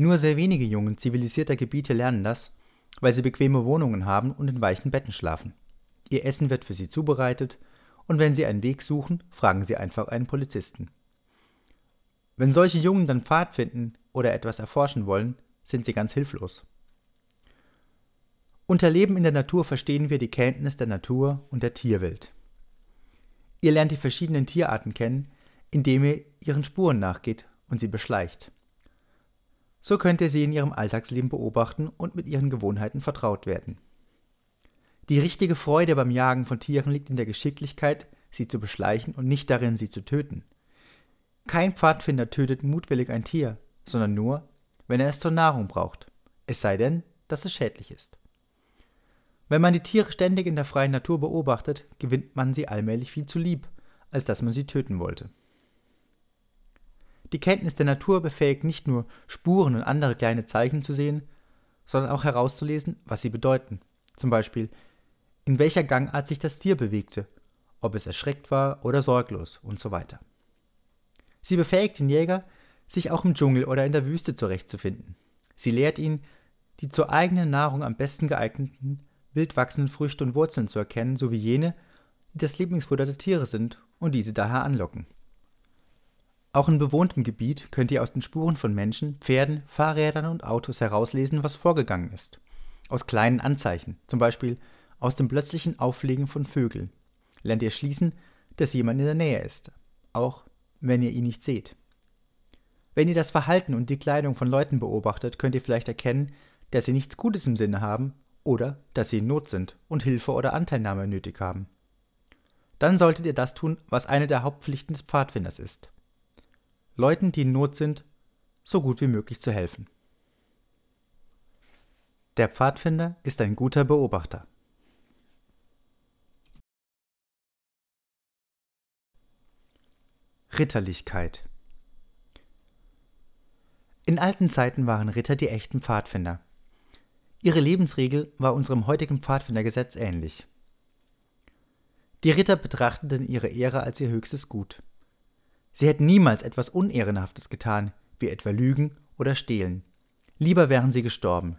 Nur sehr wenige Jungen zivilisierter Gebiete lernen das, weil sie bequeme Wohnungen haben und in weichen Betten schlafen. Ihr Essen wird für sie zubereitet, und wenn sie einen Weg suchen, fragen sie einfach einen Polizisten. Wenn solche Jungen dann Pfad finden oder etwas erforschen wollen, sind sie ganz hilflos. Unter Leben in der Natur verstehen wir die Kenntnis der Natur und der Tierwelt. Ihr lernt die verschiedenen Tierarten kennen, indem ihr ihren Spuren nachgeht und sie beschleicht. So könnt ihr sie in ihrem Alltagsleben beobachten und mit ihren Gewohnheiten vertraut werden. Die richtige Freude beim Jagen von Tieren liegt in der Geschicklichkeit, sie zu beschleichen und nicht darin, sie zu töten. Kein Pfadfinder tötet mutwillig ein Tier, sondern nur, wenn er es zur Nahrung braucht, es sei denn, dass es schädlich ist. Wenn man die Tiere ständig in der freien Natur beobachtet, gewinnt man sie allmählich viel zu lieb, als dass man sie töten wollte. Die Kenntnis der Natur befähigt nicht nur, Spuren und andere kleine Zeichen zu sehen, sondern auch herauszulesen, was sie bedeuten. Zum Beispiel, in welcher Gangart sich das Tier bewegte, ob es erschreckt war oder sorglos und so weiter. Sie befähigt den Jäger, sich auch im Dschungel oder in der Wüste zurechtzufinden. Sie lehrt ihn, die zur eigenen Nahrung am besten geeigneten wild wachsenden Früchte und Wurzeln zu erkennen, sowie jene, die das Lieblingsfutter der Tiere sind und diese daher anlocken. Auch in bewohntem Gebiet könnt ihr aus den Spuren von Menschen, Pferden, Fahrrädern und Autos herauslesen, was vorgegangen ist. Aus kleinen Anzeichen, zum Beispiel aus dem plötzlichen Auffliegen von Vögeln, lernt ihr schließen, dass jemand in der Nähe ist, auch wenn ihr ihn nicht seht. Wenn ihr das Verhalten und die Kleidung von Leuten beobachtet, könnt ihr vielleicht erkennen, dass sie nichts Gutes im Sinne haben oder dass sie in Not sind und Hilfe oder Anteilnahme nötig haben. Dann solltet ihr das tun, was eine der Hauptpflichten des Pfadfinders ist. Leuten, die in Not sind, so gut wie möglich zu helfen. Der Pfadfinder ist ein guter Beobachter. Ritterlichkeit In alten Zeiten waren Ritter die echten Pfadfinder. Ihre Lebensregel war unserem heutigen Pfadfindergesetz ähnlich. Die Ritter betrachteten ihre Ehre als ihr höchstes Gut. Sie hätten niemals etwas Unehrenhaftes getan, wie etwa Lügen oder Stehlen. Lieber wären sie gestorben.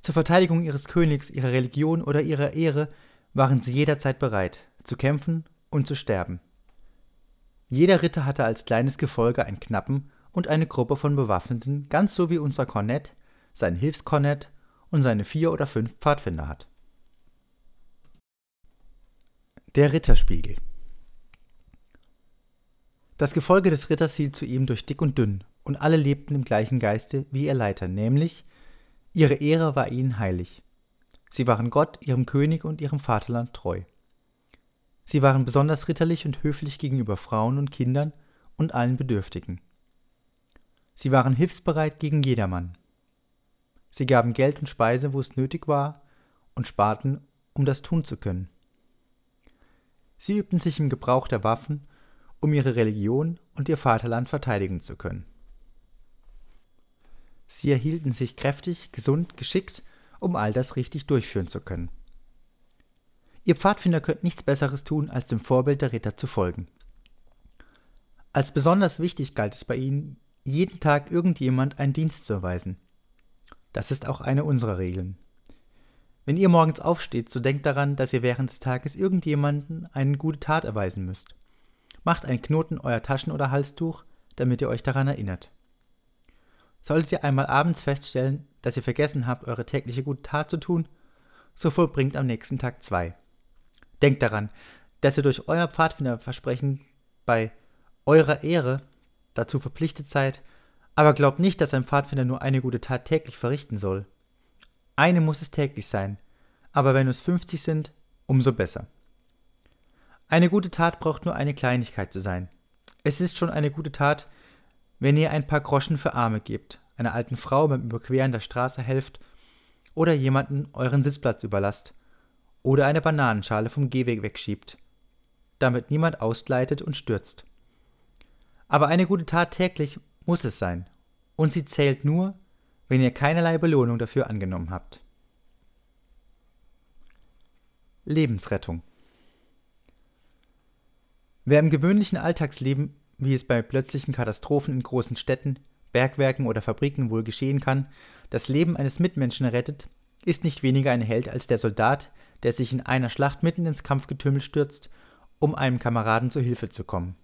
Zur Verteidigung ihres Königs, ihrer Religion oder ihrer Ehre waren sie jederzeit bereit, zu kämpfen und zu sterben. Jeder Ritter hatte als kleines Gefolge einen Knappen und eine Gruppe von Bewaffneten, ganz so wie unser Kornett, sein Hilfskornett und seine vier oder fünf Pfadfinder hat. Der Ritterspiegel Das Gefolge des Ritters hielt zu ihm durch dick und dünn, und alle lebten im gleichen Geiste wie ihr Leiter, nämlich ihre Ehre war ihnen heilig. Sie waren Gott, ihrem König und ihrem Vaterland treu. Sie waren besonders ritterlich und höflich gegenüber Frauen und Kindern und allen Bedürftigen. Sie waren hilfsbereit gegen jedermann. Sie gaben Geld und Speise, wo es nötig war, und sparten, um das tun zu können. Sie übten sich im Gebrauch der Waffen, um ihre Religion und ihr Vaterland verteidigen zu können. Sie erhielten sich kräftig, gesund, geschickt, um all das richtig durchführen zu können. Ihr Pfadfinder könnt nichts Besseres tun, als dem Vorbild der Ritter zu folgen. Als besonders wichtig galt es bei ihnen, jeden Tag irgendjemand einen Dienst zu erweisen – das ist auch eine unserer Regeln. Wenn ihr morgens aufsteht, so denkt daran, dass ihr während des Tages irgendjemanden eine gute Tat erweisen müsst. Macht einen Knoten euer Taschen- oder Halstuch, damit ihr euch daran erinnert. Solltet ihr einmal abends feststellen, dass ihr vergessen habt, eure tägliche gute Tat zu tun, so vollbringt am nächsten Tag zwei. Denkt daran, dass ihr durch euer Pfadfinderversprechen bei eurer Ehre dazu verpflichtet seid, aber glaubt nicht, dass ein Pfadfinder nur eine gute Tat täglich verrichten soll. Eine muss es täglich sein, aber wenn es 50 sind, umso besser. Eine gute Tat braucht nur eine Kleinigkeit zu sein. Es ist schon eine gute Tat, wenn ihr ein paar Groschen für Arme gebt, einer alten Frau beim Überqueren der Straße helft oder jemanden euren Sitzplatz überlasst oder eine Bananenschale vom Gehweg wegschiebt, damit niemand ausgleitet und stürzt. Aber eine gute Tat täglich muss es sein. Und sie zählt nur, wenn ihr keinerlei Belohnung dafür angenommen habt. Lebensrettung Wer im gewöhnlichen Alltagsleben, wie es bei plötzlichen Katastrophen in großen Städten, Bergwerken oder Fabriken wohl geschehen kann, das Leben eines Mitmenschen rettet, ist nicht weniger ein Held als der Soldat, der sich in einer Schlacht mitten ins Kampfgetümmel stürzt, um einem Kameraden zu Hilfe zu kommen.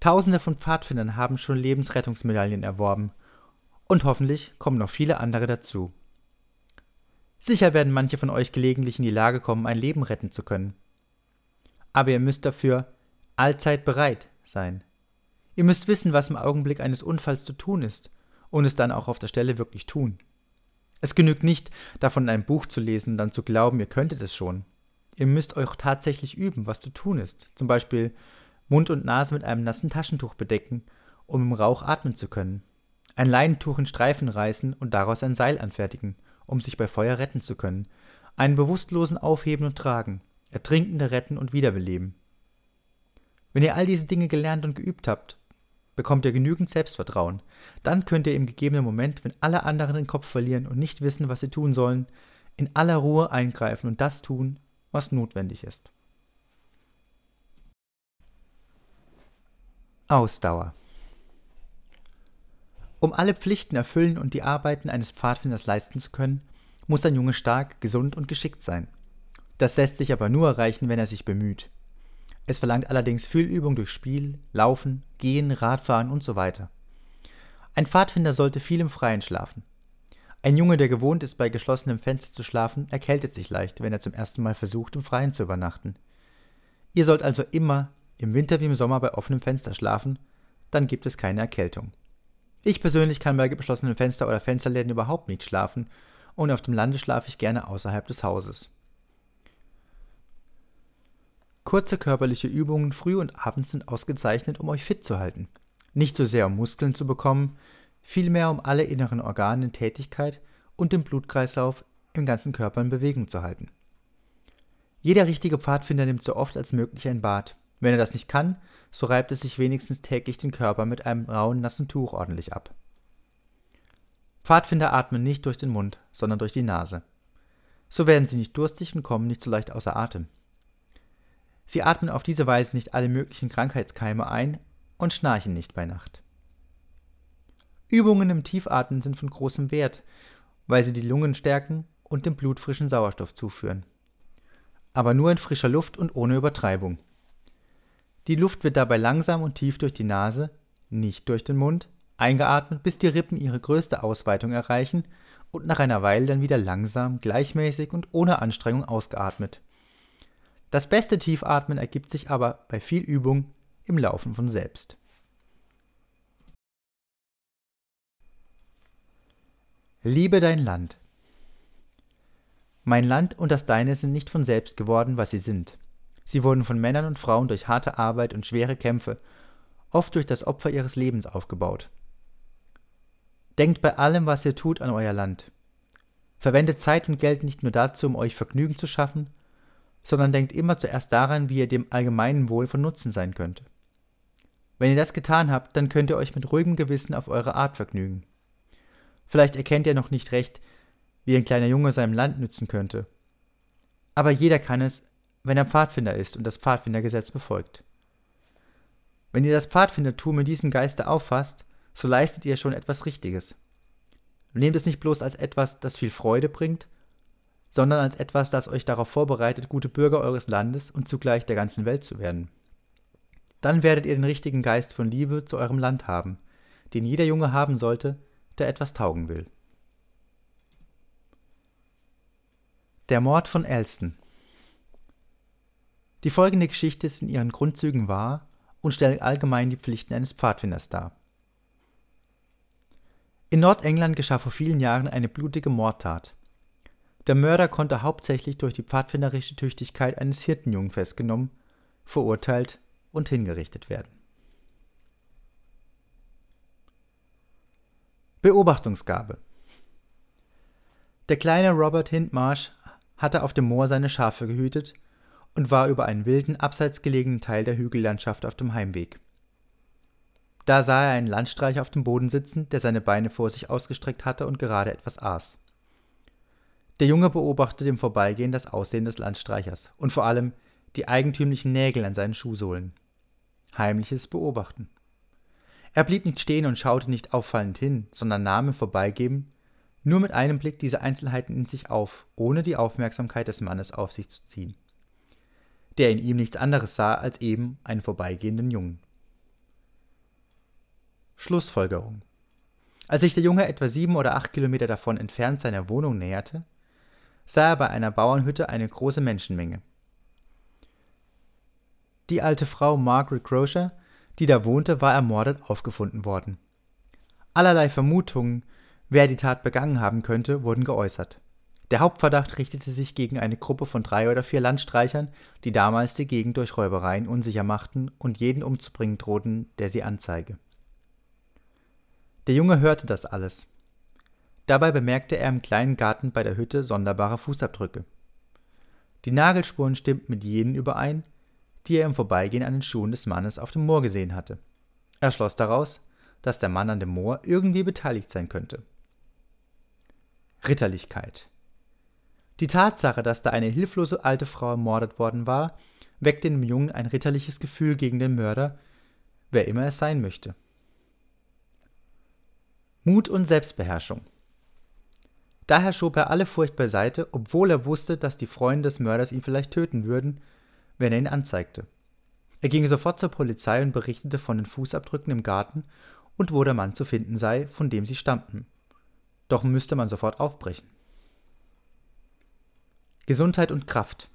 Tausende von Pfadfindern haben schon Lebensrettungsmedaillen erworben, und hoffentlich kommen noch viele andere dazu. Sicher werden manche von euch gelegentlich in die Lage kommen, ein Leben retten zu können. Aber ihr müsst dafür allzeit bereit sein. Ihr müsst wissen, was im Augenblick eines Unfalls zu tun ist und es dann auch auf der Stelle wirklich tun. Es genügt nicht, davon in einem Buch zu lesen und dann zu glauben, ihr könntet es schon. Ihr müsst euch tatsächlich üben, was zu tun ist. Zum Beispiel Mund und Nase mit einem nassen Taschentuch bedecken, um im Rauch atmen zu können. Ein Leinentuch in Streifen reißen und daraus ein Seil anfertigen, um sich bei Feuer retten zu können. Einen Bewusstlosen aufheben und tragen. Ertrinkende retten und wiederbeleben. Wenn ihr all diese Dinge gelernt und geübt habt, bekommt ihr genügend Selbstvertrauen. Dann könnt ihr im gegebenen Moment, wenn alle anderen den Kopf verlieren und nicht wissen, was sie tun sollen, in aller Ruhe eingreifen und das tun, was notwendig ist. Ausdauer. Um alle Pflichten erfüllen und die Arbeiten eines Pfadfinders leisten zu können, muss ein Junge stark, gesund und geschickt sein. Das lässt sich aber nur erreichen, wenn er sich bemüht. Es verlangt allerdings viel Übung durch Spiel, Laufen, Gehen, Radfahren und so weiter. Ein Pfadfinder sollte viel im Freien schlafen. Ein Junge, der gewohnt ist, bei geschlossenem Fenster zu schlafen, erkältet sich leicht, wenn er zum ersten Mal versucht, im Freien zu übernachten. Ihr sollt also immer, im Winter wie im Sommer, bei offenem Fenster schlafen, dann gibt es keine Erkältung. Ich persönlich kann bei geschlossenen Fenster oder Fensterläden überhaupt nicht schlafen und auf dem Lande schlafe ich gerne außerhalb des Hauses. Kurze körperliche Übungen früh und abends sind ausgezeichnet, um euch fit zu halten. Nicht so sehr um Muskeln zu bekommen, vielmehr um alle inneren Organe in Tätigkeit und den Blutkreislauf im ganzen Körper in Bewegung zu halten. Jeder richtige Pfadfinder nimmt so oft als möglich ein Bad. Wenn er das nicht kann, so reibt es sich wenigstens täglich den Körper mit einem rauen, nassen Tuch ordentlich ab. Pfadfinder atmen nicht durch den Mund, sondern durch die Nase. So werden sie nicht durstig und kommen nicht so leicht außer Atem. Sie atmen auf diese Weise nicht alle möglichen Krankheitskeime ein und schnarchen nicht bei Nacht. Übungen im Tiefatmen sind von großem Wert, weil sie die Lungen stärken und dem Blut frischen Sauerstoff zuführen. Aber nur in frischer Luft und ohne Übertreibung. Die Luft wird dabei langsam und tief durch die Nase, nicht durch den Mund, eingeatmet, bis die Rippen ihre größte Ausweitung erreichen und nach einer Weile dann wieder langsam, gleichmäßig und ohne Anstrengung ausgeatmet. Das beste Tiefatmen ergibt sich aber bei viel Übung im Laufen von selbst. Liebe dein Land. Mein Land und das deine sind nicht von selbst geworden, was sie sind. Sie wurden von Männern und Frauen durch harte Arbeit und schwere Kämpfe, oft durch das Opfer ihres Lebens aufgebaut. Denkt bei allem, was ihr tut, an euer Land. Verwendet Zeit und Geld nicht nur dazu, um euch Vergnügen zu schaffen, sondern denkt immer zuerst daran, wie ihr dem allgemeinen Wohl von Nutzen sein könnt. Wenn ihr das getan habt, dann könnt ihr euch mit ruhigem Gewissen auf eure Art vergnügen. Vielleicht erkennt ihr noch nicht recht, wie ein kleiner Junge seinem Land nützen könnte. Aber jeder kann es, wenn er Pfadfinder ist und das Pfadfindergesetz befolgt. Wenn ihr das Pfadfindertum in diesem Geiste auffasst, so leistet ihr schon etwas Richtiges. Nehmt es nicht bloß als etwas, das viel Freude bringt, sondern als etwas, das euch darauf vorbereitet, gute Bürger eures Landes und zugleich der ganzen Welt zu werden. Dann werdet ihr den richtigen Geist von Liebe zu eurem Land haben, den jeder Junge haben sollte, der etwas taugen will. Der Mord von Elston Die folgende Geschichte ist in ihren Grundzügen wahr und stellt allgemein die Pflichten eines Pfadfinders dar. In Nordengland geschah vor vielen Jahren eine blutige Mordtat. Der Mörder konnte hauptsächlich durch die pfadfinderische Tüchtigkeit eines Hirtenjungen festgenommen, verurteilt und hingerichtet werden. Beobachtungsgabe Der kleine Robert Hindmarsh hatte auf dem Moor seine Schafe gehütet und war über einen wilden, abseits gelegenen Teil der Hügellandschaft auf dem Heimweg. Da sah er einen Landstreicher auf dem Boden sitzen, der seine Beine vor sich ausgestreckt hatte und gerade etwas aß. Der Junge beobachtete im Vorbeigehen das Aussehen des Landstreichers und vor allem die eigentümlichen Nägel an seinen Schuhsohlen. Heimliches Beobachten. Er blieb nicht stehen und schaute nicht auffallend hin, sondern nahm im Vorbeigehen nur mit einem Blick diese Einzelheiten in sich auf, ohne die Aufmerksamkeit des Mannes auf sich zu ziehen, der in ihm nichts anderes sah als eben einen vorbeigehenden Jungen. Schlussfolgerung Als sich der Junge etwa sieben oder acht Kilometer davon entfernt seiner Wohnung näherte, sah er bei einer Bauernhütte eine große Menschenmenge. Die alte Frau Margaret Grocer, die da wohnte, war ermordet aufgefunden worden. Allerlei Vermutungen, wer die Tat begangen haben könnte, wurden geäußert. Der Hauptverdacht richtete sich gegen eine Gruppe von drei oder vier Landstreichern, die damals die Gegend durch Räubereien unsicher machten und jeden umzubringen drohten, der sie anzeige. Der Junge hörte das alles. Dabei bemerkte er im kleinen Garten bei der Hütte sonderbare Fußabdrücke. Die Nagelspuren stimmten mit jenen überein, die er im Vorbeigehen an den Schuhen des Mannes auf dem Moor gesehen hatte. Er schloss daraus, dass der Mann an dem Moor irgendwie beteiligt sein könnte. Ritterlichkeit. Die Tatsache, dass da eine hilflose alte Frau ermordet worden war, weckte in dem Jungen ein ritterliches Gefühl gegen den Mörder, wer immer es sein möchte. Mut und Selbstbeherrschung. Daher schob er alle Furcht beiseite, obwohl er wusste, dass die Freunde des Mörders ihn vielleicht töten würden, wenn er ihn anzeigte. Er ging sofort zur Polizei und berichtete von den Fußabdrücken im Garten und wo der Mann zu finden sei, von dem sie stammten. Doch müsste man sofort aufbrechen. Gesundheit und Kraft.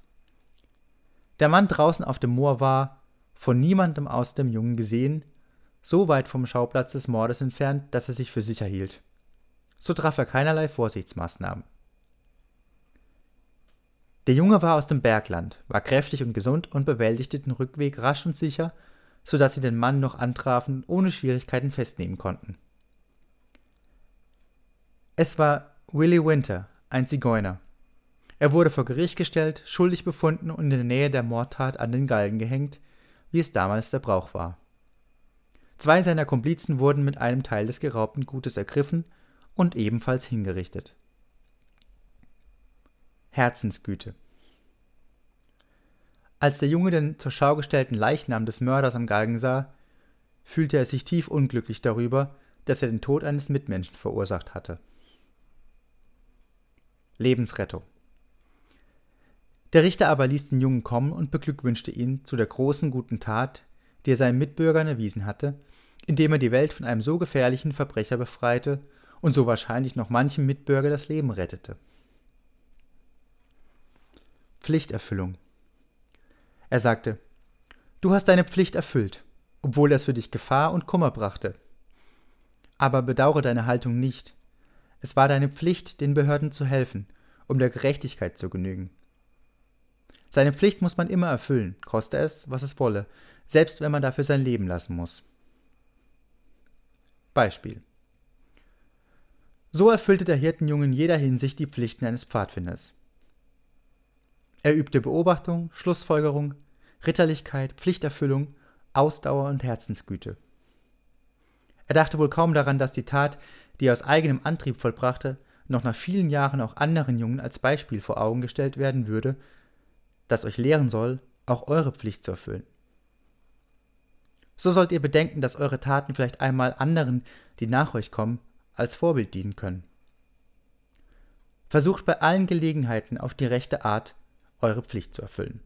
Der Mann draußen auf dem Moor war, von niemandem außer dem Jungen gesehen, so weit vom Schauplatz des Mordes entfernt, dass er sich für sicher hielt so traf er keinerlei Vorsichtsmaßnahmen. Der Junge war aus dem Bergland, war kräftig und gesund und bewältigte den Rückweg rasch und sicher, so dass sie den Mann noch antrafen ohne Schwierigkeiten festnehmen konnten. Es war Willie Winter, ein Zigeuner. Er wurde vor Gericht gestellt, schuldig befunden und in der Nähe der Mordtat an den Galgen gehängt, wie es damals der Brauch war. Zwei seiner Komplizen wurden mit einem Teil des geraubten Gutes ergriffen und ebenfalls hingerichtet. Herzensgüte Als der Junge den zur Schau gestellten Leichnam des Mörders am Galgen sah, fühlte er sich tief unglücklich darüber, dass er den Tod eines Mitmenschen verursacht hatte. Lebensrettung Der Richter aber ließ den Jungen kommen und beglückwünschte ihn zu der großen guten Tat, die er seinen Mitbürgern erwiesen hatte, indem er die Welt von einem so gefährlichen Verbrecher befreite und so wahrscheinlich noch manchem Mitbürger das Leben rettete. Pflichterfüllung. Er sagte, Du hast deine Pflicht erfüllt, obwohl das für dich Gefahr und Kummer brachte. Aber bedauere deine Haltung nicht. Es war deine Pflicht, den Behörden zu helfen, um der Gerechtigkeit zu genügen. Seine Pflicht muss man immer erfüllen, koste es, was es wolle, selbst wenn man dafür sein Leben lassen muss. Beispiel so erfüllte der Hirtenjunge in jeder Hinsicht die Pflichten eines Pfadfinders. Er übte Beobachtung, Schlussfolgerung, Ritterlichkeit, Pflichterfüllung, Ausdauer und Herzensgüte. Er dachte wohl kaum daran, dass die Tat, die er aus eigenem Antrieb vollbrachte, noch nach vielen Jahren auch anderen Jungen als Beispiel vor Augen gestellt werden würde, das euch lehren soll, auch eure Pflicht zu erfüllen. So sollt ihr bedenken, dass eure Taten vielleicht einmal anderen, die nach euch kommen, als Vorbild dienen können. Versucht bei allen Gelegenheiten auf die rechte Art eure Pflicht zu erfüllen.